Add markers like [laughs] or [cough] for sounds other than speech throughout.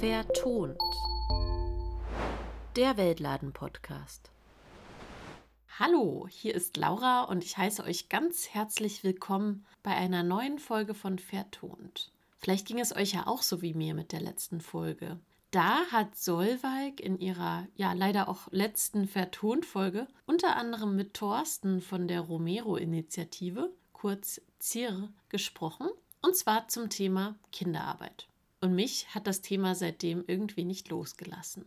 Vertont. Der Weltladen-Podcast. Hallo, hier ist Laura und ich heiße euch ganz herzlich willkommen bei einer neuen Folge von Vertont. Vielleicht ging es euch ja auch so wie mir mit der letzten Folge. Da hat Solveig in ihrer ja leider auch letzten Vertont-Folge unter anderem mit Thorsten von der Romero-Initiative, kurz ZIR, gesprochen und zwar zum Thema Kinderarbeit. Und mich hat das Thema seitdem irgendwie nicht losgelassen.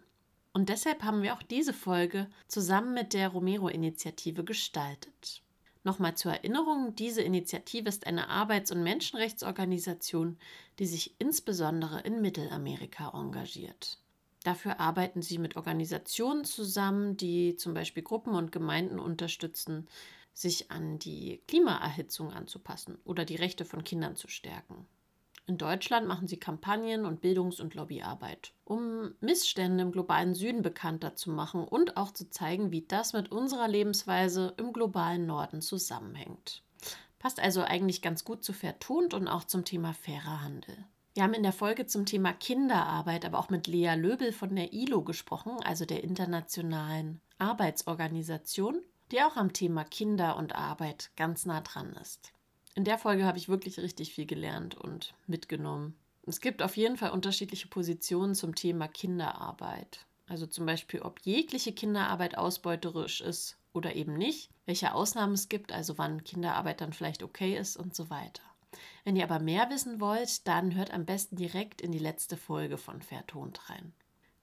Und deshalb haben wir auch diese Folge zusammen mit der Romero-Initiative gestaltet. Nochmal zur Erinnerung, diese Initiative ist eine Arbeits- und Menschenrechtsorganisation, die sich insbesondere in Mittelamerika engagiert. Dafür arbeiten sie mit Organisationen zusammen, die zum Beispiel Gruppen und Gemeinden unterstützen, sich an die Klimaerhitzung anzupassen oder die Rechte von Kindern zu stärken. In Deutschland machen sie Kampagnen und Bildungs- und Lobbyarbeit, um Missstände im globalen Süden bekannter zu machen und auch zu zeigen, wie das mit unserer Lebensweise im globalen Norden zusammenhängt. Passt also eigentlich ganz gut zu vertont und auch zum Thema fairer Handel. Wir haben in der Folge zum Thema Kinderarbeit aber auch mit Lea Löbel von der ILO gesprochen, also der Internationalen Arbeitsorganisation, die auch am Thema Kinder und Arbeit ganz nah dran ist. In der Folge habe ich wirklich richtig viel gelernt und mitgenommen. Es gibt auf jeden Fall unterschiedliche Positionen zum Thema Kinderarbeit. Also zum Beispiel, ob jegliche Kinderarbeit ausbeuterisch ist oder eben nicht, welche Ausnahmen es gibt, also wann Kinderarbeit dann vielleicht okay ist und so weiter. Wenn ihr aber mehr wissen wollt, dann hört am besten direkt in die letzte Folge von Vertont rein.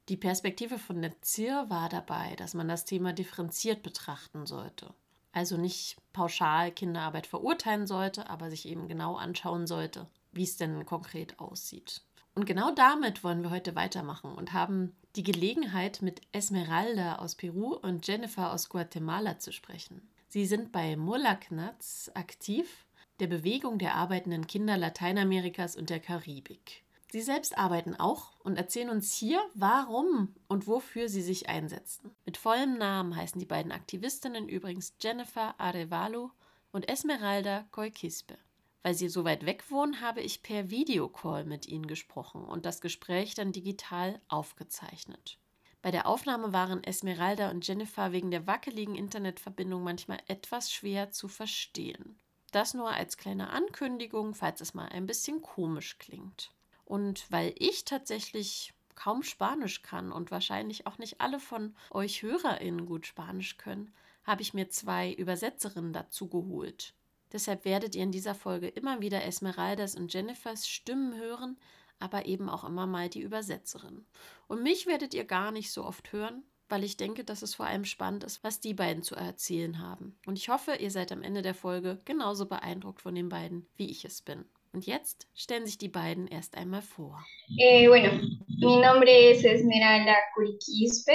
Die Perspektive von der ZIR war dabei, dass man das Thema differenziert betrachten sollte also nicht pauschal Kinderarbeit verurteilen sollte, aber sich eben genau anschauen sollte, wie es denn konkret aussieht. Und genau damit wollen wir heute weitermachen und haben die Gelegenheit, mit Esmeralda aus Peru und Jennifer aus Guatemala zu sprechen. Sie sind bei Mulaknats aktiv, der Bewegung der arbeitenden Kinder Lateinamerikas und der Karibik. Sie selbst arbeiten auch und erzählen uns hier, warum und wofür sie sich einsetzen. Mit vollem Namen heißen die beiden Aktivistinnen übrigens Jennifer Arevalo und Esmeralda Koikispe. Weil sie so weit weg wohnen, habe ich per Videocall mit ihnen gesprochen und das Gespräch dann digital aufgezeichnet. Bei der Aufnahme waren Esmeralda und Jennifer wegen der wackeligen Internetverbindung manchmal etwas schwer zu verstehen. Das nur als kleine Ankündigung, falls es mal ein bisschen komisch klingt. Und weil ich tatsächlich kaum Spanisch kann und wahrscheinlich auch nicht alle von euch HörerInnen gut Spanisch können, habe ich mir zwei Übersetzerinnen dazu geholt. Deshalb werdet ihr in dieser Folge immer wieder Esmeraldas und Jennifers Stimmen hören, aber eben auch immer mal die Übersetzerin. Und mich werdet ihr gar nicht so oft hören, weil ich denke, dass es vor allem spannend ist, was die beiden zu erzählen haben. Und ich hoffe, ihr seid am Ende der Folge genauso beeindruckt von den beiden, wie ich es bin. Und jetzt stellen sich die beiden erst einmal vor. Eh, bueno, mi nombre es Esmeralda Curiquispe.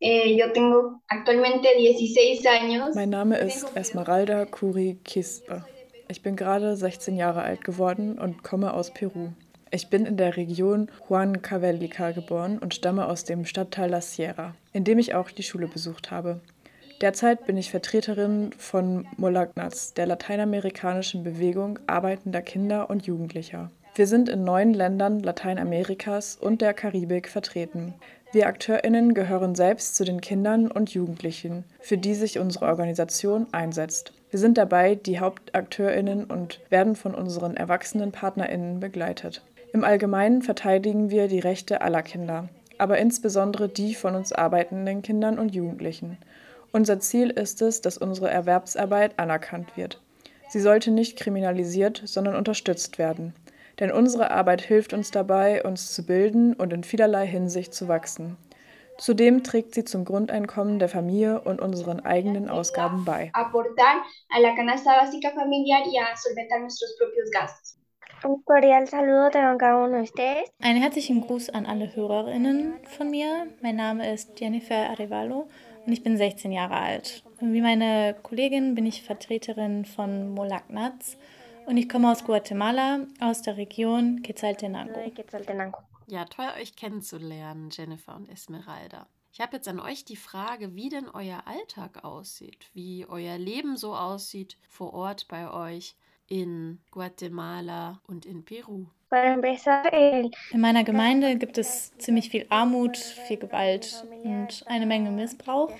Eh, yo tengo actualmente 16 años. Mein Name ist Esmeralda Curiquispe. Ich bin gerade 16 Jahre alt geworden und komme aus Peru. Ich bin in der Region Huancavelica geboren und stamme aus dem Stadtteil La Sierra, in dem ich auch die Schule besucht habe. Derzeit bin ich Vertreterin von Molagnats, der lateinamerikanischen Bewegung arbeitender Kinder und Jugendlicher. Wir sind in neun Ländern Lateinamerikas und der Karibik vertreten. Wir AkteurInnen gehören selbst zu den Kindern und Jugendlichen, für die sich unsere Organisation einsetzt. Wir sind dabei die HauptakteurInnen und werden von unseren erwachsenen PartnerInnen begleitet. Im Allgemeinen verteidigen wir die Rechte aller Kinder, aber insbesondere die von uns arbeitenden Kindern und Jugendlichen. Unser Ziel ist es, dass unsere Erwerbsarbeit anerkannt wird. Sie sollte nicht kriminalisiert, sondern unterstützt werden. Denn unsere Arbeit hilft uns dabei, uns zu bilden und in vielerlei Hinsicht zu wachsen. Zudem trägt sie zum Grundeinkommen der Familie und unseren eigenen Ausgaben bei. Einen herzlichen Gruß an alle Hörerinnen von mir. Mein Name ist Jennifer Arevalo und ich bin 16 Jahre alt. Wie meine Kollegin bin ich Vertreterin von Molaknats und ich komme aus Guatemala, aus der Region Quetzaltenango. Ja, toll euch kennenzulernen, Jennifer und Esmeralda. Ich habe jetzt an euch die Frage, wie denn euer Alltag aussieht, wie euer Leben so aussieht vor Ort bei euch. in Guatemala und in Peru? In meiner Gemeinde gibt es ziemlich viel Armut, viel Gewalt und eine Menge Missbrauch,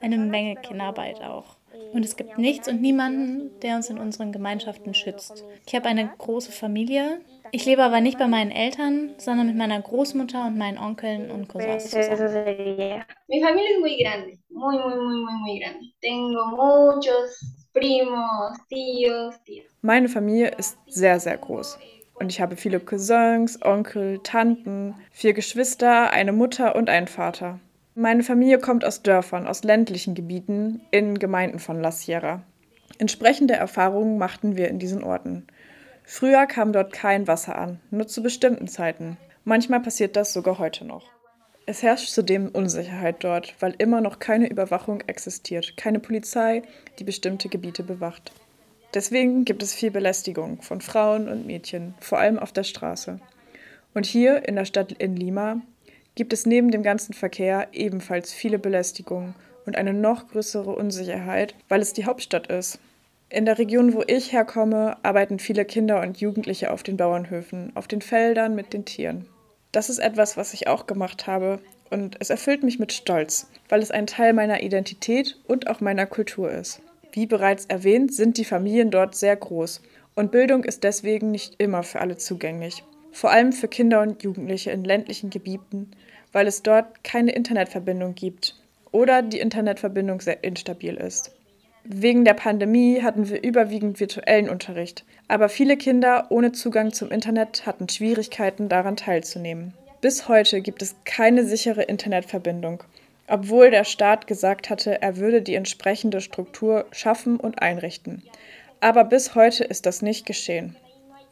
eine Menge Kinderarbeit auch. Und es gibt nichts und niemanden, der uns in unseren Gemeinschaften schützt. Ich habe eine große Familie. Ich lebe aber nicht bei meinen Eltern, sondern mit meiner Großmutter und meinen Onkeln und Cousins zusammen. Mi familia es muy grande, muy, muy, muy, muy, muy grande. Tengo muchos primos, tíos, tíos. Meine Familie ist sehr, sehr groß. Und ich habe viele Cousins, Onkel, Tanten, vier Geschwister, eine Mutter und einen Vater. Meine Familie kommt aus Dörfern, aus ländlichen Gebieten in Gemeinden von La Sierra. Entsprechende Erfahrungen machten wir in diesen Orten. Früher kam dort kein Wasser an, nur zu bestimmten Zeiten. Manchmal passiert das sogar heute noch. Es herrscht zudem Unsicherheit dort, weil immer noch keine Überwachung existiert, keine Polizei, die bestimmte Gebiete bewacht. Deswegen gibt es viel Belästigung von Frauen und Mädchen, vor allem auf der Straße. Und hier in der Stadt in Lima gibt es neben dem ganzen Verkehr ebenfalls viele Belästigungen und eine noch größere Unsicherheit, weil es die Hauptstadt ist. In der Region, wo ich herkomme, arbeiten viele Kinder und Jugendliche auf den Bauernhöfen, auf den Feldern mit den Tieren. Das ist etwas, was ich auch gemacht habe und es erfüllt mich mit Stolz, weil es ein Teil meiner Identität und auch meiner Kultur ist. Wie bereits erwähnt, sind die Familien dort sehr groß und Bildung ist deswegen nicht immer für alle zugänglich vor allem für Kinder und Jugendliche in ländlichen Gebieten, weil es dort keine Internetverbindung gibt oder die Internetverbindung sehr instabil ist. Wegen der Pandemie hatten wir überwiegend virtuellen Unterricht, aber viele Kinder ohne Zugang zum Internet hatten Schwierigkeiten daran teilzunehmen. Bis heute gibt es keine sichere Internetverbindung, obwohl der Staat gesagt hatte, er würde die entsprechende Struktur schaffen und einrichten. Aber bis heute ist das nicht geschehen.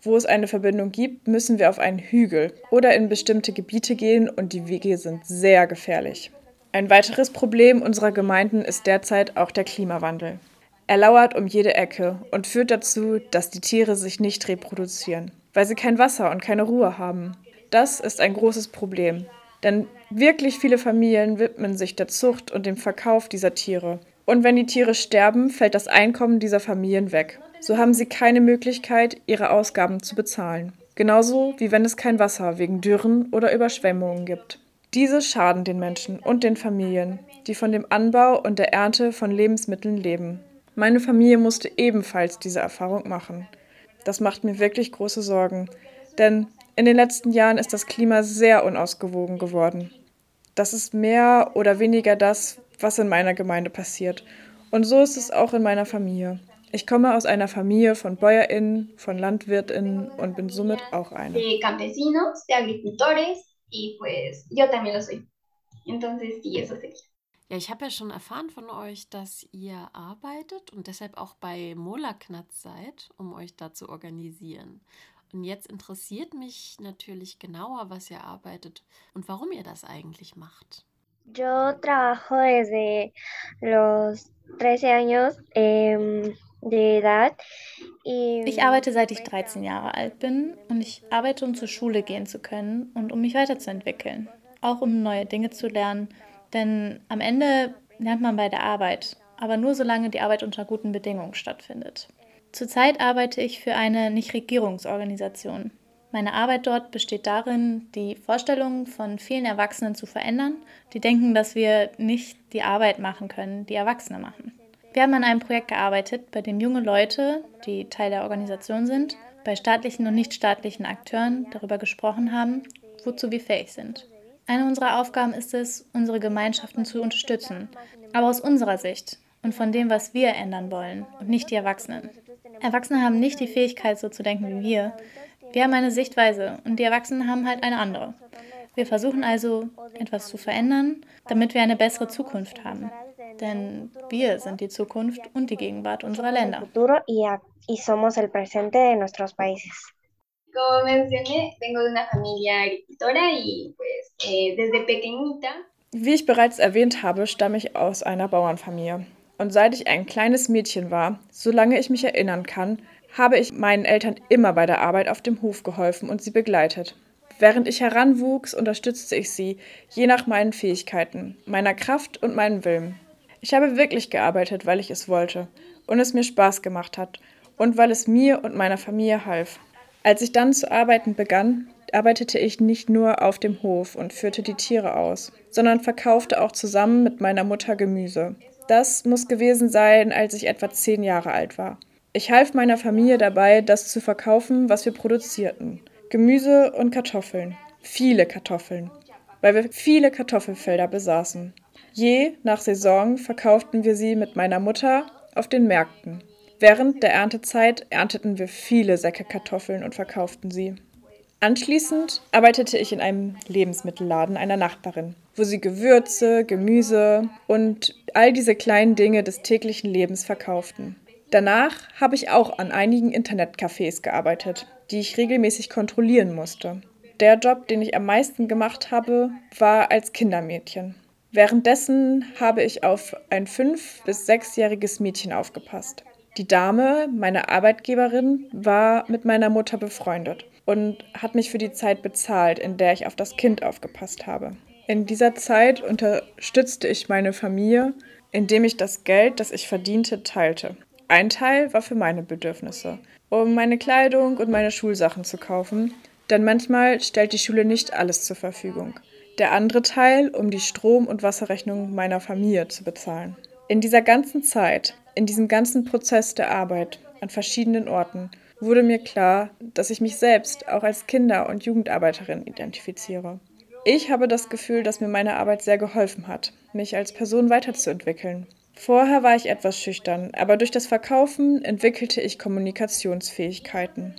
Wo es eine Verbindung gibt, müssen wir auf einen Hügel oder in bestimmte Gebiete gehen und die Wege sind sehr gefährlich. Ein weiteres Problem unserer Gemeinden ist derzeit auch der Klimawandel. Er lauert um jede Ecke und führt dazu, dass die Tiere sich nicht reproduzieren, weil sie kein Wasser und keine Ruhe haben. Das ist ein großes Problem, denn wirklich viele Familien widmen sich der Zucht und dem Verkauf dieser Tiere. Und wenn die Tiere sterben, fällt das Einkommen dieser Familien weg so haben sie keine Möglichkeit, ihre Ausgaben zu bezahlen. Genauso wie wenn es kein Wasser wegen Dürren oder Überschwemmungen gibt. Diese schaden den Menschen und den Familien, die von dem Anbau und der Ernte von Lebensmitteln leben. Meine Familie musste ebenfalls diese Erfahrung machen. Das macht mir wirklich große Sorgen, denn in den letzten Jahren ist das Klima sehr unausgewogen geworden. Das ist mehr oder weniger das, was in meiner Gemeinde passiert. Und so ist es auch in meiner Familie. Ich komme aus einer Familie von BäuerInnen, von LandwirtInnen und bin somit auch eine. De campesinos, de agricultores y pues yo también lo soy. Entonces, sí, eso sería. Ja, ich habe ja schon erfahren von euch, dass ihr arbeitet und deshalb auch bei Molaknatz seid, um euch da zu organisieren. Und jetzt interessiert mich natürlich genauer, was ihr arbeitet und warum ihr das eigentlich macht. Yo trabajo desde los 13 años eh, ich arbeite seit ich 13 Jahre alt bin und ich arbeite, um zur Schule gehen zu können und um mich weiterzuentwickeln. Auch um neue Dinge zu lernen, denn am Ende lernt man bei der Arbeit, aber nur solange die Arbeit unter guten Bedingungen stattfindet. Zurzeit arbeite ich für eine Nichtregierungsorganisation. Meine Arbeit dort besteht darin, die Vorstellungen von vielen Erwachsenen zu verändern, die denken, dass wir nicht die Arbeit machen können, die Erwachsene machen. Wir haben an einem Projekt gearbeitet, bei dem junge Leute, die Teil der Organisation sind, bei staatlichen und nichtstaatlichen Akteuren darüber gesprochen haben, wozu wir fähig sind. Eine unserer Aufgaben ist es, unsere Gemeinschaften zu unterstützen, aber aus unserer Sicht und von dem, was wir ändern wollen und nicht die Erwachsenen. Erwachsene haben nicht die Fähigkeit, so zu denken wie wir. Wir haben eine Sichtweise und die Erwachsenen haben halt eine andere. Wir versuchen also, etwas zu verändern, damit wir eine bessere Zukunft haben denn wir sind die Zukunft und die Gegenwart unserer Länder. Como mencioné, vengo de una familia agricultora y pues eh, desde pequeñita. Wie ich bereits erwähnt habe, stamme ich aus einer Bauernfamilie. Und seit ich ein kleines Mädchen war, solange ich mich erinnern kann, habe ich meinen Eltern immer bei der Arbeit auf dem Hof geholfen und sie begleitet. Während ich heranwuchs, unterstützte ich sie, je nach meinen Fähigkeiten, meiner Kraft und meinem Willen. Ich habe wirklich gearbeitet, weil ich es wollte und es mir Spaß gemacht hat und weil es mir und meiner Familie half. Als ich dann zu arbeiten begann, arbeitete ich nicht nur auf dem Hof und führte die Tiere aus, sondern verkaufte auch zusammen mit meiner Mutter Gemüse. Das muss gewesen sein, als ich etwa zehn Jahre alt war. Ich half meiner Familie dabei, das zu verkaufen, was wir produzierten. Gemüse und Kartoffeln. Viele Kartoffeln. Weil wir viele Kartoffelfelder besaßen. Je nach Saison verkauften wir sie mit meiner Mutter auf den Märkten. Während der Erntezeit ernteten wir viele Säcke Kartoffeln und verkauften sie. Anschließend arbeitete ich in einem Lebensmittelladen einer Nachbarin, wo sie Gewürze, Gemüse und all diese kleinen Dinge des täglichen Lebens verkauften. Danach habe ich auch an einigen Internetcafés gearbeitet, die ich regelmäßig kontrollieren musste. Der Job, den ich am meisten gemacht habe, war als Kindermädchen. Währenddessen habe ich auf ein fünf- bis sechsjähriges Mädchen aufgepasst. Die Dame, meine Arbeitgeberin, war mit meiner Mutter befreundet und hat mich für die Zeit bezahlt, in der ich auf das Kind aufgepasst habe. In dieser Zeit unterstützte ich meine Familie, indem ich das Geld, das ich verdiente, teilte. Ein Teil war für meine Bedürfnisse, um meine Kleidung und meine Schulsachen zu kaufen, denn manchmal stellt die Schule nicht alles zur Verfügung. Der andere Teil, um die Strom- und Wasserrechnung meiner Familie zu bezahlen. In dieser ganzen Zeit, in diesem ganzen Prozess der Arbeit an verschiedenen Orten, wurde mir klar, dass ich mich selbst auch als Kinder- und Jugendarbeiterin identifiziere. Ich habe das Gefühl, dass mir meine Arbeit sehr geholfen hat, mich als Person weiterzuentwickeln. Vorher war ich etwas schüchtern, aber durch das Verkaufen entwickelte ich Kommunikationsfähigkeiten.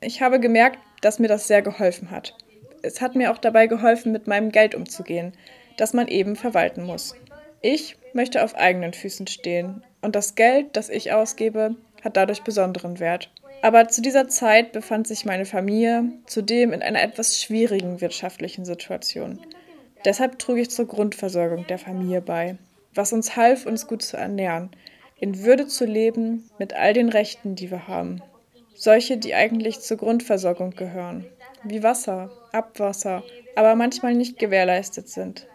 Ich habe gemerkt, dass mir das sehr geholfen hat. Es hat mir auch dabei geholfen, mit meinem Geld umzugehen, das man eben verwalten muss. Ich möchte auf eigenen Füßen stehen und das Geld, das ich ausgebe, hat dadurch besonderen Wert. Aber zu dieser Zeit befand sich meine Familie zudem in einer etwas schwierigen wirtschaftlichen Situation. Deshalb trug ich zur Grundversorgung der Familie bei, was uns half, uns gut zu ernähren, in Würde zu leben, mit all den Rechten, die wir haben. Solche, die eigentlich zur Grundversorgung gehören, wie Wasser, Abwasser, aber manchmal nicht gewährleistet sind.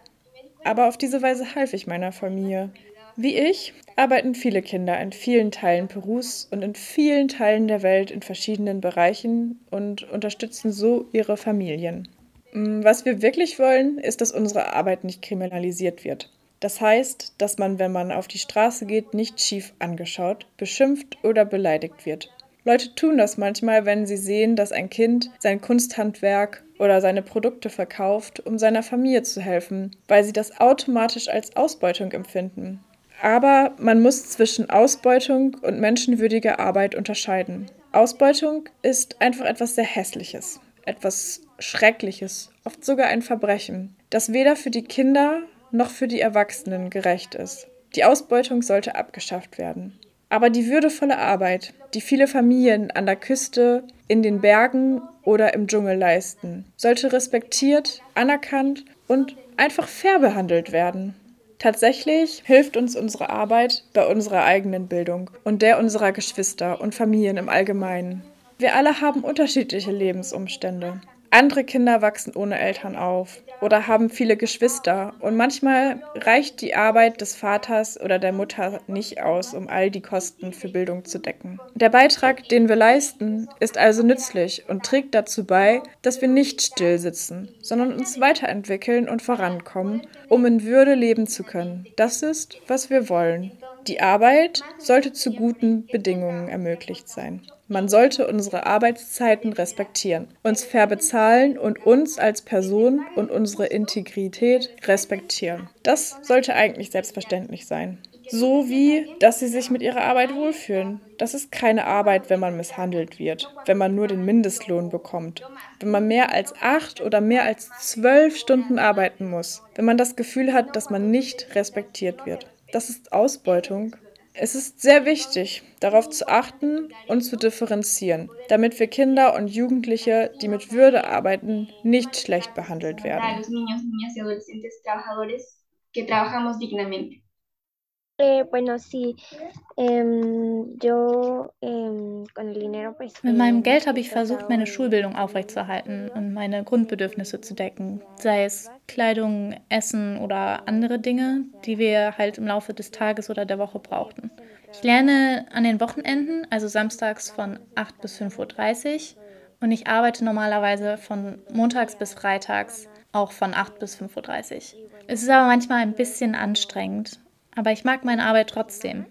Aber auf diese Weise half ich meiner Familie. Wie ich arbeiten viele Kinder in vielen Teilen Perus und in vielen Teilen der Welt in verschiedenen Bereichen und unterstützen so ihre Familien. Mm, was wir wirklich wollen, ist, dass unsere Arbeit nicht kriminalisiert wird. Das heißt, dass man, wenn man auf die Straße geht, nicht schief angeschaut, beschimpft oder beleidigt wird. Leute tun das manchmal, wenn sie sehen, dass ein Kind sein Kunsthandwerk oder seine Produkte verkauft, um seiner Familie zu helfen, weil sie das automatisch als Ausbeutung empfinden. Aber man muss zwischen Ausbeutung und menschenwürdiger Arbeit unterscheiden. Ausbeutung ist einfach etwas sehr Hässliches, etwas Schreckliches, oft sogar ein Verbrechen, das weder für die Kinder noch für die Erwachsenen gerecht ist. Die Ausbeutung sollte abgeschafft werden. Aber die würdevolle Arbeit, die viele Familien an der Küste, in den Bergen oder im Dschungel leisten, sollte respektiert, anerkannt und einfach fair behandelt werden. Tatsächlich hilft uns unsere Arbeit bei unserer eigenen Bildung und der unserer Geschwister und Familien im Allgemeinen. Wir alle haben unterschiedliche Lebensumstände. Andere Kinder wachsen ohne Eltern auf oder haben viele Geschwister und manchmal reicht die Arbeit des Vaters oder der Mutter nicht aus, um all die Kosten für Bildung zu decken. Der Beitrag, den wir leisten, ist also nützlich und trägt dazu bei, dass wir nicht still sitzen, sondern uns weiterentwickeln und vorankommen, um in Würde leben zu können. Das ist, was wir wollen. Die Arbeit sollte zu guten Bedingungen ermöglicht sein. Man sollte unsere Arbeitszeiten respektieren, uns fair bezahlen und uns als Person und unsere Integrität respektieren. Das sollte eigentlich selbstverständlich sein. So wie, dass sie sich mit ihrer Arbeit wohlfühlen. Das ist keine Arbeit, wenn man misshandelt wird, wenn man nur den Mindestlohn bekommt, wenn man mehr als acht oder mehr als zwölf Stunden arbeiten muss, wenn man das Gefühl hat, dass man nicht respektiert wird. Das ist Ausbeutung es ist sehr wichtig, darauf zu achten und zu differenzieren, damit wir Kinder und Jugendliche, die mit Würde arbeiten, nicht schlecht behandelt werden. Eh, bueno, sí. Ähm, yo, ähm, con el dinero, pues, Mit meinem Geld habe ich versucht, meine Schulbildung aufrechtzuerhalten und meine Grundbedürfnisse zu decken, sei es Kleidung, Essen oder andere Dinge, die wir halt im Laufe des Tages oder der Woche brauchten. Ich lerne an den Wochenenden, also samstags von 8 bis 5.30 Uhr und ich arbeite normalerweise von montags bis freitags auch von 8 bis 5.30 Uhr. Es ist aber manchmal ein bisschen anstrengend, aber ich mag meine Arbeit trotzdem.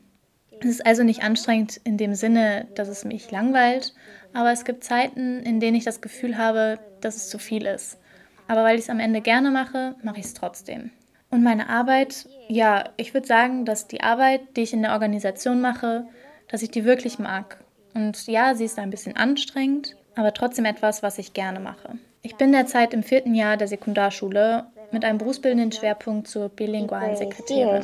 Es ist also nicht anstrengend in dem Sinne, dass es mich langweilt, aber es gibt Zeiten, in denen ich das Gefühl habe, dass es zu viel ist. Aber weil ich es am Ende gerne mache, mache ich es trotzdem. Und meine Arbeit, ja, ich würde sagen, dass die Arbeit, die ich in der Organisation mache, dass ich die wirklich mag. Und ja, sie ist ein bisschen anstrengend, aber trotzdem etwas, was ich gerne mache. Ich bin derzeit im vierten Jahr der Sekundarschule mit einem berufsbildenden Schwerpunkt zur bilingualen Sekretärin.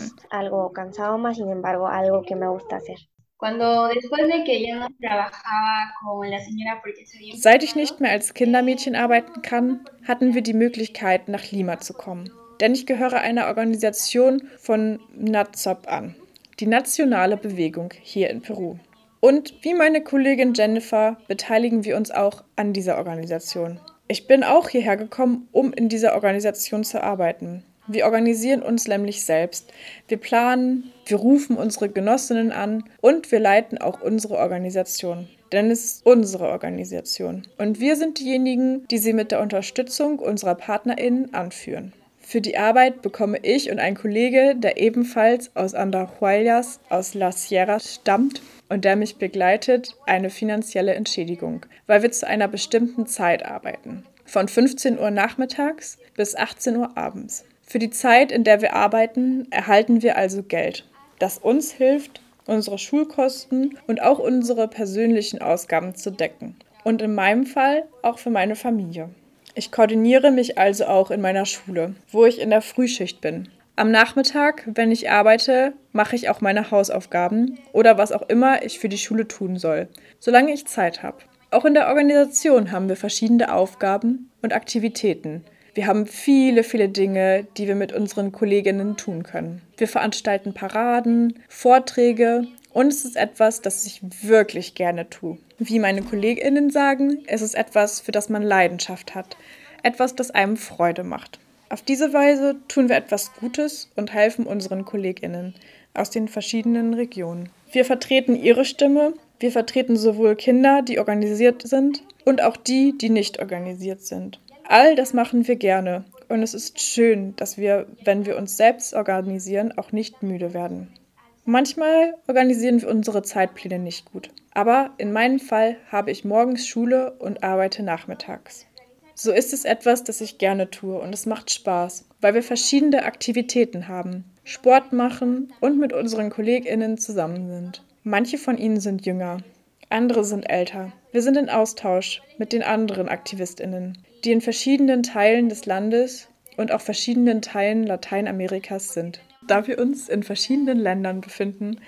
Seit ich nicht mehr als Kindermädchen arbeiten kann, hatten wir die Möglichkeit, nach Lima zu kommen. Denn ich gehöre einer Organisation von NAZOP an, die nationale Bewegung hier in Peru. Und wie meine Kollegin Jennifer beteiligen wir uns auch an dieser Organisation. Ich bin auch hierher gekommen, um in dieser Organisation zu arbeiten. Wir organisieren uns nämlich selbst. Wir planen, wir rufen unsere Genossinnen an und wir leiten auch unsere Organisation. Denn es ist unsere Organisation. Und wir sind diejenigen, die sie mit der Unterstützung unserer PartnerInnen anführen. Für die Arbeit bekomme ich und ein Kollege, der ebenfalls aus Andahuaylas aus La Sierra stammt und der mich begleitet, eine finanzielle Entschädigung, weil wir zu einer bestimmten Zeit arbeiten. Von 15 Uhr nachmittags bis 18 Uhr abends. Für die Zeit, in der wir arbeiten, erhalten wir also Geld, das uns hilft, unsere Schulkosten und auch unsere persönlichen Ausgaben zu decken. Und in meinem Fall auch für meine Familie. Ich koordiniere mich also auch in meiner Schule, wo ich in der Frühschicht bin. Am Nachmittag, wenn ich arbeite, mache ich auch meine Hausaufgaben oder was auch immer ich für die Schule tun soll, solange ich Zeit habe. Auch in der Organisation haben wir verschiedene Aufgaben und Aktivitäten, wir haben viele, viele Dinge, die wir mit unseren Kolleginnen tun können. Wir veranstalten Paraden, Vorträge und es ist etwas, das ich wirklich gerne tue. Wie meine Kolleginnen sagen, es ist etwas, für das man Leidenschaft hat. Etwas, das einem Freude macht. Auf diese Weise tun wir etwas Gutes und helfen unseren Kolleginnen aus den verschiedenen Regionen. Wir vertreten ihre Stimme, wir vertreten sowohl Kinder, die organisiert sind, und auch die, die nicht organisiert sind. All das machen wir gerne und es ist schön, dass wir, wenn wir uns selbst organisieren, auch nicht müde werden. Manchmal organisieren wir unsere Zeitpläne nicht gut, aber in meinem Fall habe ich morgens Schule und arbeite nachmittags. So ist es etwas, das ich gerne tue und es macht Spaß, weil wir verschiedene Aktivitäten haben, Sport machen und mit unseren Kolleginnen zusammen sind. Manche von ihnen sind jünger, andere sind älter. Wir sind in Austausch mit den anderen Aktivistinnen die in verschiedenen Teilen des Landes und auch verschiedenen Teilen Lateinamerikas sind. Da wir uns in verschiedenen Ländern befinden,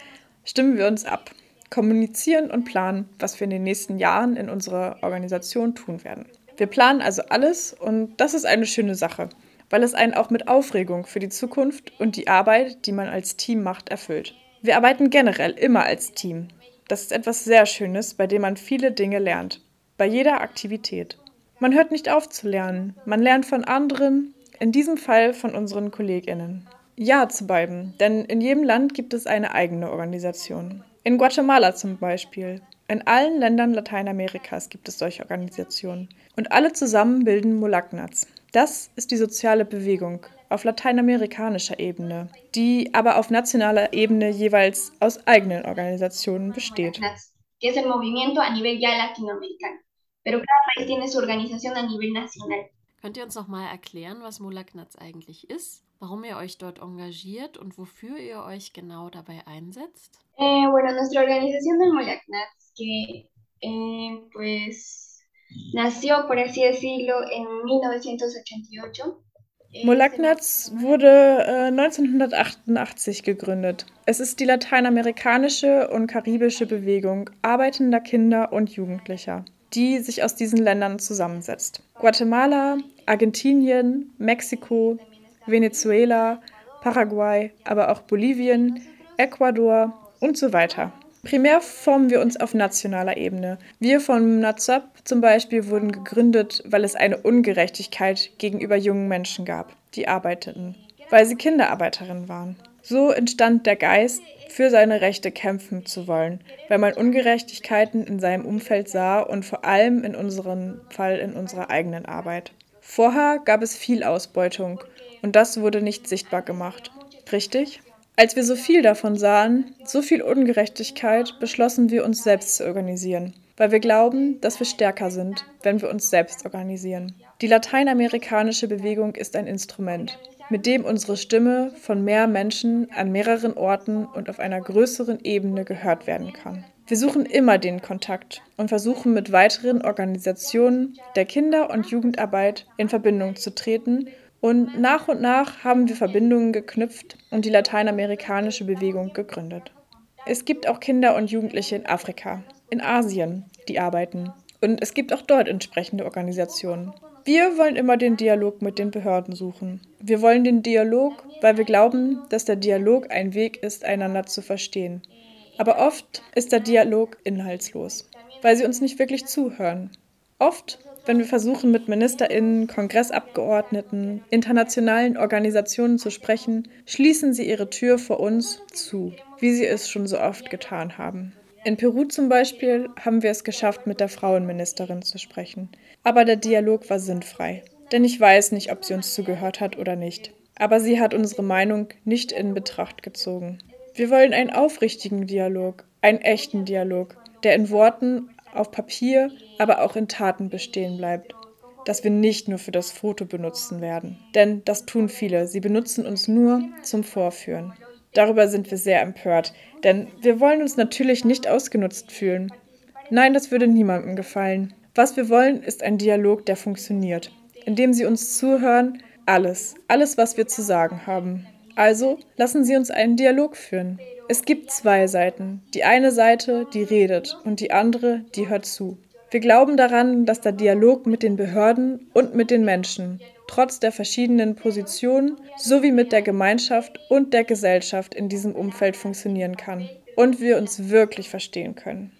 stimmen wir uns ab, kommunizieren und planen, was wir in den nächsten Jahren in unserer Organisation tun werden. Wir planen also alles und das ist eine schöne Sache, weil es einen auch mit Aufregung für die Zukunft und die Arbeit, die man als Team macht, erfüllt. Wir arbeiten generell immer als Team. Das ist etwas sehr Schönes, bei dem man viele Dinge lernt, bei jeder Aktivität. Man hört nicht auf zu lernen. Man lernt von anderen, in diesem Fall von unseren Kolleginnen. Ja zu beiden, denn in jedem Land gibt es eine eigene Organisation. In Guatemala zum Beispiel. In allen Ländern Lateinamerikas gibt es solche Organisationen. Und alle zusammen bilden Molaknats. Das ist die soziale Bewegung auf lateinamerikanischer Ebene, die aber auf nationaler Ebene jeweils aus eigenen Organisationen besteht. Que es el movimiento a nivel ya latinoamericano. Pero cada país tiene su organización a nivel nacional. Könnt ihr uns noch mal erklären, was Mulaknats eigentlich ist, warum ihr euch dort engagiert und wofür ihr euch genau dabei einsetzt? Eh, bueno, nuestra organización de Mulaknats, que eh, pues nació, por así decirlo, en 1988. Molaknats wurde äh, 1988 gegründet. Es ist die lateinamerikanische und karibische Bewegung arbeitender Kinder und Jugendlicher die sich aus diesen Ländern zusammensetzt. Guatemala, Argentinien, Mexiko, Venezuela, Paraguay, aber auch Bolivien, Ecuador und so weiter. Primär formen wir uns auf nationaler Ebene. Wir von NAZAP zum Beispiel wurden gegründet, weil es eine Ungerechtigkeit gegenüber jungen Menschen gab, die arbeiteten, weil sie Kinderarbeiterinnen waren. So entstand der Geist, für seine Rechte kämpfen zu wollen, weil man Ungerechtigkeiten in seinem Umfeld sah und vor allem in unserem Fall in unserer eigenen Arbeit. Vorher gab es viel Ausbeutung und das wurde nicht sichtbar gemacht. Richtig? Als wir so viel davon sahen, so viel Ungerechtigkeit, beschlossen wir uns selbst zu organisieren, weil wir glauben, dass wir stärker sind, wenn wir uns selbst organisieren. Die lateinamerikanische Bewegung ist ein Instrument, mit dem unsere Stimme von mehr Menschen an mehreren Orten und auf einer größeren Ebene gehört werden kann. Wir suchen immer den Kontakt und versuchen mit weiteren Organisationen der Kinder- und Jugendarbeit in Verbindung zu treten und nach und nach haben wir Verbindungen geknüpft und die lateinamerikanische Bewegung gegründet. Es gibt auch Kinder und Jugendliche in Afrika, in Asien, die arbeiten. Und es gibt auch dort entsprechende Organisationen. Wir wollen immer den Dialog mit den Behörden suchen. Wir wollen den Dialog, weil wir glauben, dass der Dialog ein Weg ist, einander zu verstehen. Aber oft ist der Dialog inhaltslos, weil sie uns nicht wirklich zuhören. Oft wenn wir versuchen, mit Ministerinnen, Kongressabgeordneten, internationalen Organisationen zu sprechen, schließen sie ihre Tür vor uns zu, wie sie es schon so oft getan haben. In Peru zum Beispiel haben wir es geschafft, mit der Frauenministerin zu sprechen. Aber der Dialog war sinnfrei. Denn ich weiß nicht, ob sie uns zugehört hat oder nicht. Aber sie hat unsere Meinung nicht in Betracht gezogen. Wir wollen einen aufrichtigen Dialog, einen echten Dialog, der in Worten auf Papier, aber auch in Taten bestehen bleibt. Dass wir nicht nur für das Foto benutzen werden. Denn das tun viele. Sie benutzen uns nur zum Vorführen. Darüber sind wir sehr empört, denn wir wollen uns natürlich nicht ausgenutzt fühlen. Nein, das würde niemandem gefallen. Was wir wollen, ist ein Dialog, der funktioniert, indem Sie uns zuhören, alles, alles, was wir zu sagen haben. Also lassen Sie uns einen Dialog führen. Es gibt zwei Seiten. Die eine Seite, die redet und die andere, die hört zu. Wir glauben daran, dass der Dialog mit den Behörden und mit den Menschen, trotz der verschiedenen Positionen sowie mit der Gemeinschaft und der Gesellschaft in diesem Umfeld funktionieren kann und wir uns wirklich verstehen können.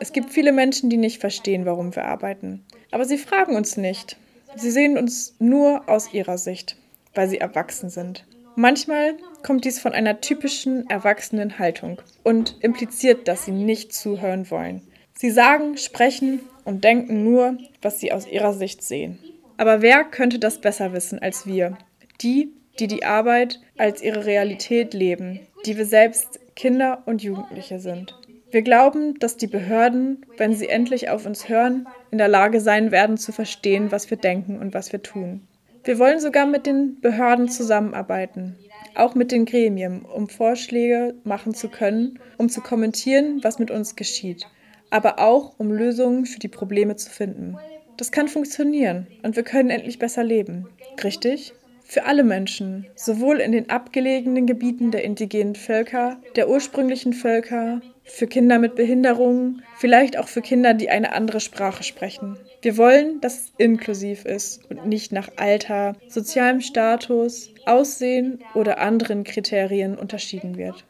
Es gibt viele Menschen, die nicht verstehen, warum wir arbeiten. Aber sie fragen uns nicht. Sie sehen uns nur aus ihrer Sicht, weil sie erwachsen sind. Manchmal kommt dies von einer typischen erwachsenen Haltung und impliziert, dass sie nicht zuhören wollen. Sie sagen, sprechen und denken nur, was sie aus ihrer Sicht sehen. Aber wer könnte das besser wissen als wir? Die, die die Arbeit als ihre Realität leben, die wir selbst Kinder und Jugendliche sind. Wir glauben, dass die Behörden, wenn sie endlich auf uns hören, in der Lage sein werden zu verstehen, was wir denken und was wir tun. Wir wollen sogar mit den Behörden zusammenarbeiten, auch mit den Gremien, um Vorschläge machen zu können, um zu kommentieren, was mit uns geschieht, aber auch um Lösungen für die Probleme zu finden. Das kann funktionieren und wir können endlich besser leben. Richtig? Für alle Menschen, sowohl in den abgelegenen Gebieten der indigenen Völker, der ursprünglichen Völker, für Kinder mit Behinderungen, vielleicht auch für Kinder, die eine andere Sprache sprechen. Wir wollen, dass es inklusiv ist und nicht nach Alter, sozialem Status, Aussehen oder anderen Kriterien unterschieden wird.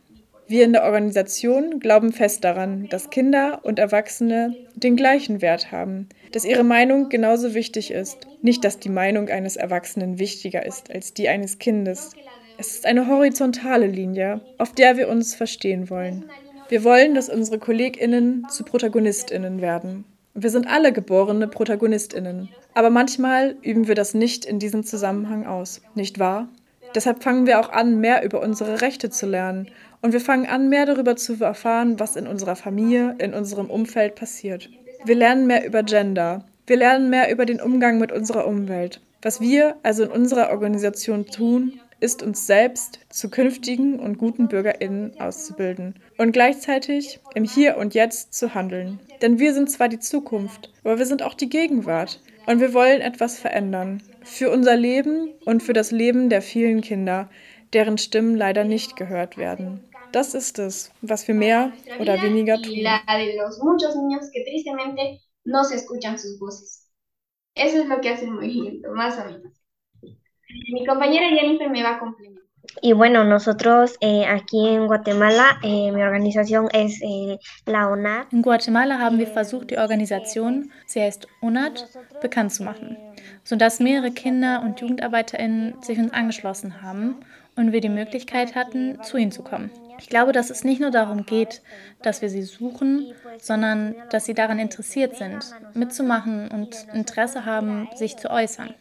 Wir in der Organisation glauben fest daran, dass Kinder und Erwachsene den gleichen Wert haben, dass ihre Meinung genauso wichtig ist, nicht dass die Meinung eines Erwachsenen wichtiger ist als die eines Kindes. Es ist eine horizontale Linie, auf der wir uns verstehen wollen. Wir wollen, dass unsere Kolleginnen zu Protagonistinnen werden wir sind alle geborene Protagonistinnen. Aber manchmal üben wir das nicht in diesem Zusammenhang aus, nicht wahr? Deshalb fangen wir auch an, mehr über unsere Rechte zu lernen. Und wir fangen an, mehr darüber zu erfahren, was in unserer Familie, in unserem Umfeld passiert. Wir lernen mehr über Gender. Wir lernen mehr über den Umgang mit unserer Umwelt. Was wir also in unserer Organisation tun, ist uns selbst zu künftigen und guten Bürgerinnen auszubilden und gleichzeitig im Hier und Jetzt zu handeln. Denn wir sind zwar die Zukunft, aber wir sind auch die Gegenwart und wir wollen etwas verändern. Für unser Leben und für das Leben der vielen Kinder, deren Stimmen leider nicht gehört werden. Das ist es, was wir mehr oder weniger tun. Eso es lo que hace el movimiento, más o menos. Mi compañera Jennifer me va a complementar. Y bueno, nosotros eh, aquí en Guatemala, eh, mi organización es eh, la ONAT. In Guatemala haben wir versucht, die Organisation, sie heißt ONAT, bekannt zu machen, sodass mehrere Kinder- und JugendarbeiterInnen sich uns angeschlossen haben und wir die Möglichkeit hatten, zu ihnen zu kommen. Ich glaube, dass es nicht nur darum geht, dass wir sie suchen, sondern dass sie daran interessiert sind, mitzumachen und Interesse haben, sich zu äußern.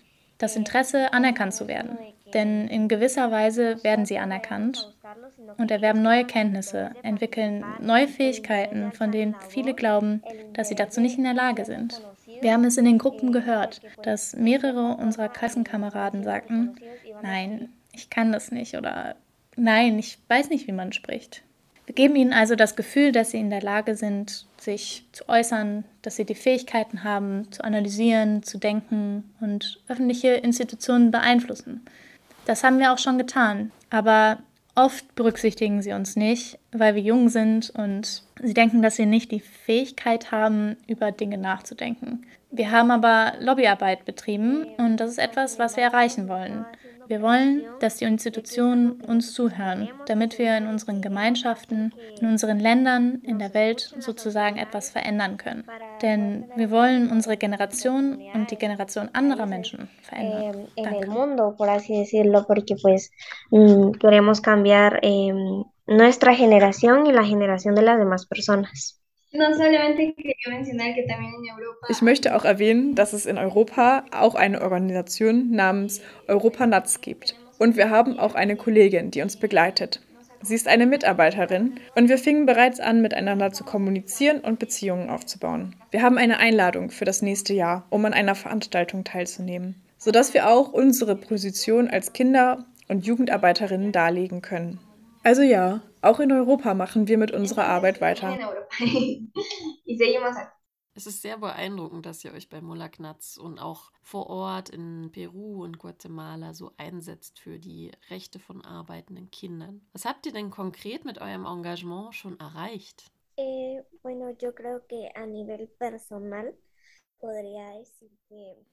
Das Interesse, anerkannt zu werden. Denn in gewisser Weise werden sie anerkannt und erwerben neue Kenntnisse, entwickeln neue Fähigkeiten, von denen viele glauben, dass sie dazu nicht in der Lage sind. Wir haben es in den Gruppen gehört, dass mehrere unserer Klassenkameraden sagten, nein, ich kann das nicht oder nein, ich weiß nicht, wie man spricht. Wir geben ihnen also das Gefühl, dass sie in der Lage sind, sich zu äußern, dass sie die Fähigkeiten haben, zu analysieren, zu denken und öffentliche Institutionen beeinflussen. Das haben wir auch schon getan, aber oft berücksichtigen sie uns nicht, weil wir jung sind und sie denken, dass sie nicht die Fähigkeit haben, über Dinge nachzudenken. Wir haben aber Lobbyarbeit betrieben und das ist etwas, was wir erreichen wollen. Wir wollen, dass die Institutionen uns zuhören, damit wir in unseren Gemeinschaften, in unseren Ländern, in der Welt sozusagen etwas verändern können. Denn wir wollen unsere Generation und die Generation anderer Menschen verändern. Danke. nuestra generación y la generación de las demás personas. Ich möchte auch erwähnen, dass es in Europa auch eine Organisation namens Europa Natz gibt. Und wir haben auch eine Kollegin, die uns begleitet. Sie ist eine Mitarbeiterin und wir fingen bereits an, miteinander zu kommunizieren und Beziehungen aufzubauen. Wir haben eine Einladung für das nächste Jahr, um an einer Veranstaltung teilzunehmen, sodass wir auch unsere Position als Kinder- und Jugendarbeiterinnen darlegen können. Also ja, auch in Europa machen wir mit unserer Arbeit weiter. [laughs] Es ist sehr beeindruckend, dass ihr euch bei Molaknatz und auch vor Ort in Peru und Guatemala so einsetzt für die Rechte von arbeitenden Kindern. Was habt ihr denn konkret mit eurem Engagement schon erreicht? Eh,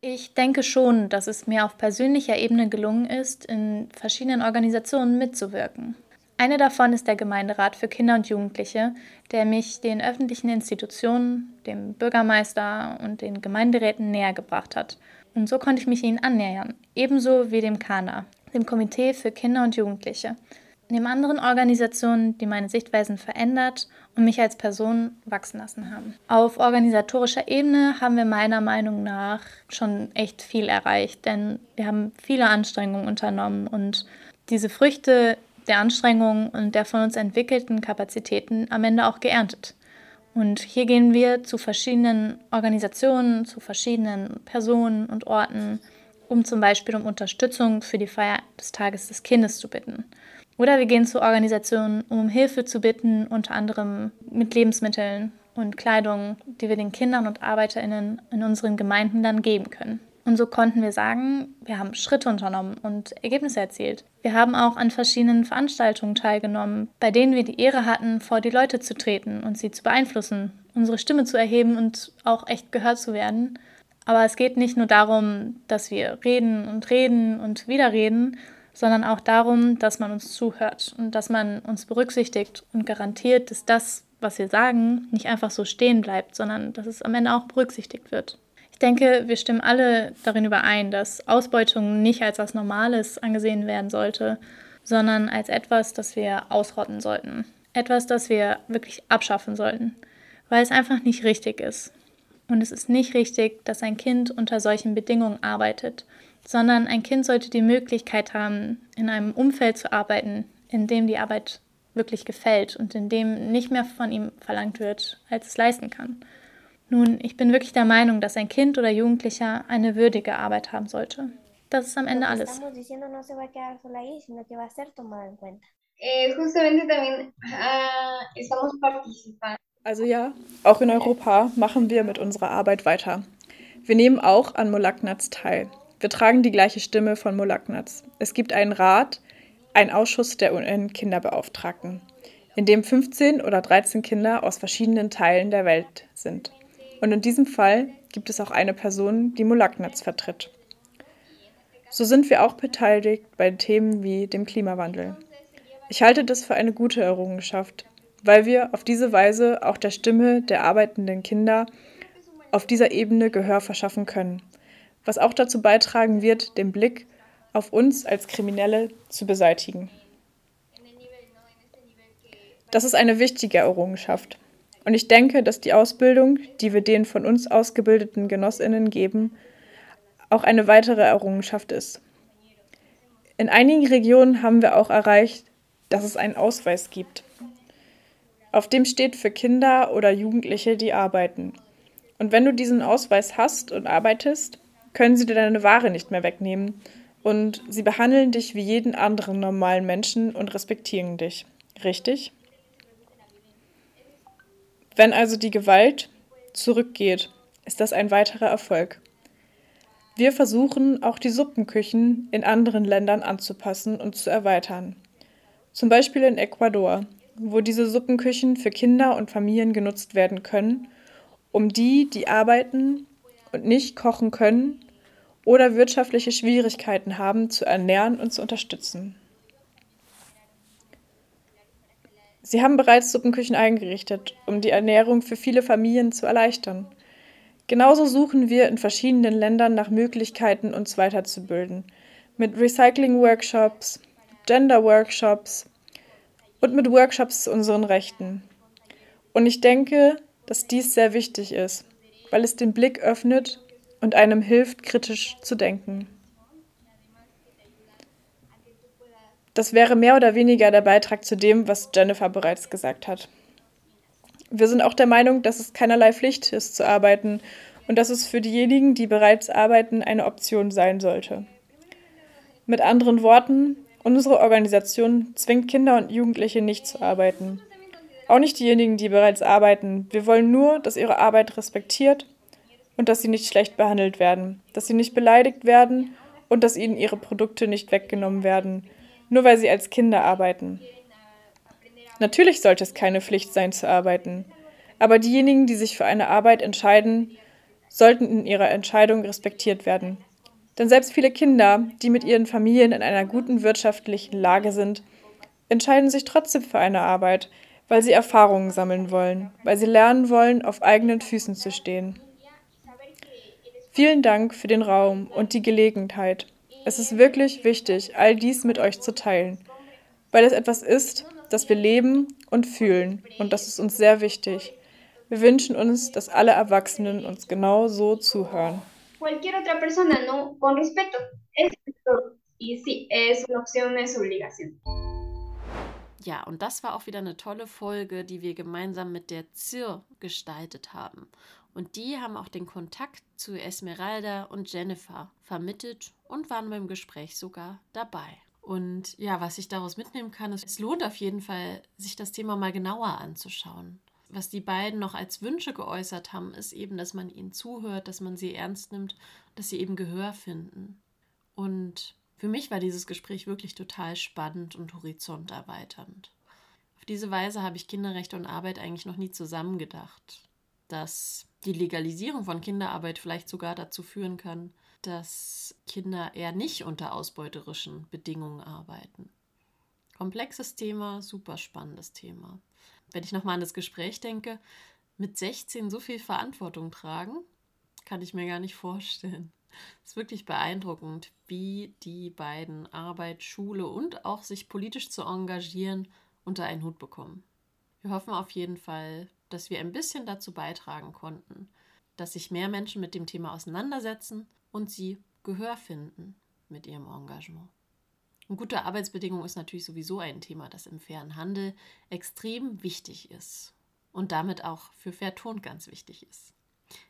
ich denke schon, dass es mir auf persönlicher Ebene gelungen ist, in verschiedenen Organisationen mitzuwirken. Eine davon ist der Gemeinderat für Kinder und Jugendliche, der mich den öffentlichen Institutionen, dem Bürgermeister und den Gemeinderäten näher gebracht hat. Und so konnte ich mich ihnen annähern, ebenso wie dem KANA, dem Komitee für Kinder und Jugendliche, neben anderen Organisationen, die meine Sichtweisen verändert und mich als Person wachsen lassen haben. Auf organisatorischer Ebene haben wir meiner Meinung nach schon echt viel erreicht, denn wir haben viele Anstrengungen unternommen und diese Früchte der Anstrengungen und der von uns entwickelten Kapazitäten am Ende auch geerntet. Und hier gehen wir zu verschiedenen Organisationen, zu verschiedenen Personen und Orten, um zum Beispiel um Unterstützung für die Feier des Tages des Kindes zu bitten. Oder wir gehen zu Organisationen, um Hilfe zu bitten, unter anderem mit Lebensmitteln und Kleidung, die wir den Kindern und Arbeiterinnen in unseren Gemeinden dann geben können. Und so konnten wir sagen, wir haben Schritte unternommen und Ergebnisse erzielt. Wir haben auch an verschiedenen Veranstaltungen teilgenommen, bei denen wir die Ehre hatten, vor die Leute zu treten und sie zu beeinflussen, unsere Stimme zu erheben und auch echt gehört zu werden. Aber es geht nicht nur darum, dass wir reden und reden und wieder reden, sondern auch darum, dass man uns zuhört und dass man uns berücksichtigt und garantiert, dass das, was wir sagen, nicht einfach so stehen bleibt, sondern dass es am Ende auch berücksichtigt wird denke, wir stimmen alle darin überein, dass Ausbeutung nicht als was Normales angesehen werden sollte, sondern als etwas, das wir ausrotten sollten. Etwas, das wir wirklich abschaffen sollten, weil es einfach nicht richtig ist. Und es ist nicht richtig, dass ein Kind unter solchen Bedingungen arbeitet, sondern ein Kind sollte die Möglichkeit haben, in einem Umfeld zu arbeiten, in dem die Arbeit wirklich gefällt und in dem nicht mehr von ihm verlangt wird, als es leisten kann. Nun, ich bin wirklich der Meinung, dass ein Kind oder Jugendlicher eine würdige Arbeit haben sollte. Das ist am Ende alles. Eh, ah, also ja, auch in Europa machen wir mit unserer Arbeit weiter. Wir nehmen auch an Molaknats teil. Wir tragen die gleiche Stimme von Molaknats. Es gibt einen Rat, einen Ausschuss der UN-Kinderbeauftragten, in dem 15 oder 13 Kinder aus verschiedenen Teilen der Welt sind. Und in diesem Fall gibt es auch eine Person, die Molaknitz vertritt. So sind wir auch beteiligt bei Themen wie dem Klimawandel. Ich halte das für eine gute Errungenschaft, weil wir auf diese Weise auch der Stimme der arbeitenden Kinder auf dieser Ebene Gehör verschaffen können, was auch dazu beitragen wird, den Blick auf uns als Kriminelle zu beseitigen. Das ist eine wichtige Errungenschaft. Und ich denke, dass die Ausbildung, die wir den von uns ausgebildeten Genossinnen geben, auch eine weitere Errungenschaft ist. In einigen Regionen haben wir auch erreicht, dass es einen Ausweis gibt. Auf dem steht für Kinder oder Jugendliche, die arbeiten. Und wenn du diesen Ausweis hast und arbeitest, können sie dir deine Ware nicht mehr wegnehmen. Und sie behandeln dich wie jeden anderen normalen Menschen und respektieren dich. Richtig? Wenn also die Gewalt zurückgeht, ist das ein weiterer Erfolg. Wir versuchen auch die Suppenküchen in anderen Ländern anzupassen und zu erweitern. Zum Beispiel in Ecuador, wo diese Suppenküchen für Kinder und Familien genutzt werden können, um die, die arbeiten und nicht kochen können oder wirtschaftliche Schwierigkeiten haben, zu ernähren und zu unterstützen. Sie haben bereits Suppenküchen eingerichtet, um die Ernährung für viele Familien zu erleichtern. Genauso suchen wir in verschiedenen Ländern nach Möglichkeiten, uns weiterzubilden. Mit Recycling-Workshops, Gender-Workshops und mit Workshops zu unseren Rechten. Und ich denke, dass dies sehr wichtig ist, weil es den Blick öffnet und einem hilft, kritisch zu denken. Das wäre mehr oder weniger der Beitrag zu dem, was Jennifer bereits gesagt hat. Wir sind auch der Meinung, dass es keinerlei Pflicht ist zu arbeiten und dass es für diejenigen, die bereits arbeiten, eine Option sein sollte. Mit anderen Worten, unsere Organisation zwingt Kinder und Jugendliche nicht zu arbeiten. Auch nicht diejenigen, die bereits arbeiten. Wir wollen nur, dass ihre Arbeit respektiert und dass sie nicht schlecht behandelt werden, dass sie nicht beleidigt werden und dass ihnen ihre Produkte nicht weggenommen werden nur weil sie als Kinder arbeiten. Natürlich sollte es keine Pflicht sein zu arbeiten, aber diejenigen, die sich für eine Arbeit entscheiden, sollten in ihrer Entscheidung respektiert werden. Denn selbst viele Kinder, die mit ihren Familien in einer guten wirtschaftlichen Lage sind, entscheiden sich trotzdem für eine Arbeit, weil sie Erfahrungen sammeln wollen, weil sie lernen wollen, auf eigenen Füßen zu stehen. Vielen Dank für den Raum und die Gelegenheit. Es ist wirklich wichtig, all dies mit euch zu teilen, weil es etwas ist, das wir leben und fühlen und das ist uns sehr wichtig. Wir wünschen uns, dass alle Erwachsenen uns genau so zuhören. Cualquier otra persona, no, con respeto. Es y sí, es una opción, es obligación. Ja, und das war auch wieder eine tolle Folge, die wir gemeinsam mit der ZIR gestaltet haben. Und die haben auch den Kontakt zu Esmeralda und Jennifer vermittelt und waren beim Gespräch sogar dabei. Und ja, was ich daraus mitnehmen kann, ist, es lohnt auf jeden Fall, sich das Thema mal genauer anzuschauen. Was die beiden noch als Wünsche geäußert haben, ist eben, dass man ihnen zuhört, dass man sie ernst nimmt, dass sie eben Gehör finden. Und für mich war dieses Gespräch wirklich total spannend und horizonterweiternd. Auf diese Weise habe ich Kinderrechte und Arbeit eigentlich noch nie zusammengedacht dass die Legalisierung von Kinderarbeit vielleicht sogar dazu führen kann, dass Kinder eher nicht unter ausbeuterischen Bedingungen arbeiten. Komplexes Thema, super spannendes Thema. Wenn ich nochmal an das Gespräch denke, mit 16 so viel Verantwortung tragen, kann ich mir gar nicht vorstellen. Es ist wirklich beeindruckend, wie die beiden Arbeit, Schule und auch sich politisch zu engagieren unter einen Hut bekommen. Wir hoffen auf jeden Fall, dass wir ein bisschen dazu beitragen konnten, dass sich mehr Menschen mit dem Thema auseinandersetzen und sie Gehör finden mit ihrem Engagement. Und gute Arbeitsbedingungen ist natürlich sowieso ein Thema, das im fairen Handel extrem wichtig ist und damit auch für Fairton ganz wichtig ist.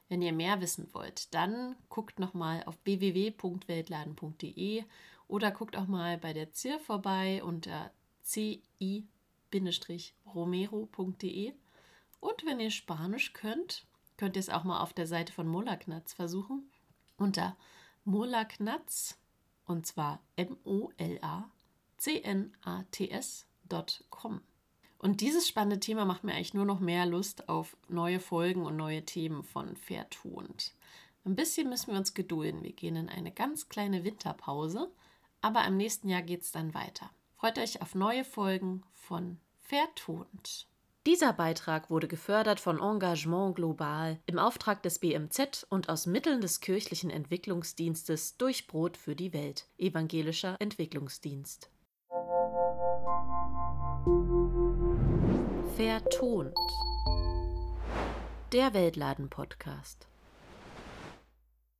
Wenn ihr mehr wissen wollt, dann guckt nochmal auf www.weltladen.de oder guckt auch mal bei der ZIR vorbei unter ci-romero.de und wenn ihr Spanisch könnt, könnt ihr es auch mal auf der Seite von Molaknatz versuchen. Unter Molaknatz und zwar M-O-L-A-C-N-A-T-S.com. Und dieses spannende Thema macht mir eigentlich nur noch mehr Lust auf neue Folgen und neue Themen von Vertont. Ein bisschen müssen wir uns gedulden. Wir gehen in eine ganz kleine Winterpause, aber im nächsten Jahr geht es dann weiter. Freut euch auf neue Folgen von Vertont. Dieser Beitrag wurde gefördert von Engagement Global im Auftrag des BMZ und aus Mitteln des kirchlichen Entwicklungsdienstes durch Brot für die Welt, evangelischer Entwicklungsdienst. Vertont. Der Weltladen-Podcast.